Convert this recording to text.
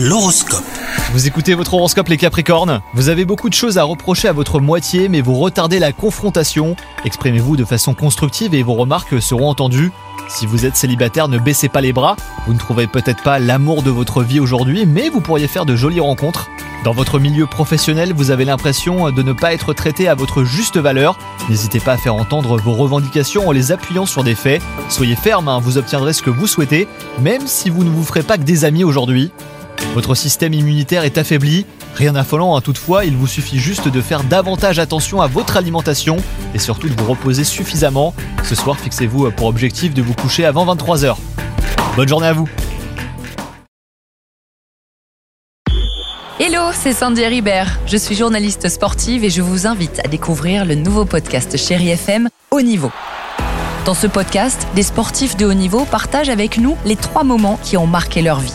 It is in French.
L'horoscope. Vous écoutez votre horoscope les Capricornes? Vous avez beaucoup de choses à reprocher à votre moitié mais vous retardez la confrontation. Exprimez-vous de façon constructive et vos remarques seront entendues. Si vous êtes célibataire, ne baissez pas les bras. Vous ne trouverez peut-être pas l'amour de votre vie aujourd'hui mais vous pourriez faire de jolies rencontres. Dans votre milieu professionnel, vous avez l'impression de ne pas être traité à votre juste valeur. N'hésitez pas à faire entendre vos revendications en les appuyant sur des faits. Soyez ferme, hein, vous obtiendrez ce que vous souhaitez, même si vous ne vous ferez pas que des amis aujourd'hui. Votre système immunitaire est affaibli. Rien d'affolant, hein, toutefois, il vous suffit juste de faire davantage attention à votre alimentation et surtout de vous reposer suffisamment. Ce soir, fixez-vous pour objectif de vous coucher avant 23h. Bonne journée à vous Hello, c'est Sandy Ribert. Je suis journaliste sportive et je vous invite à découvrir le nouveau podcast Chéri FM Haut Niveau. Dans ce podcast, des sportifs de haut niveau partagent avec nous les trois moments qui ont marqué leur vie.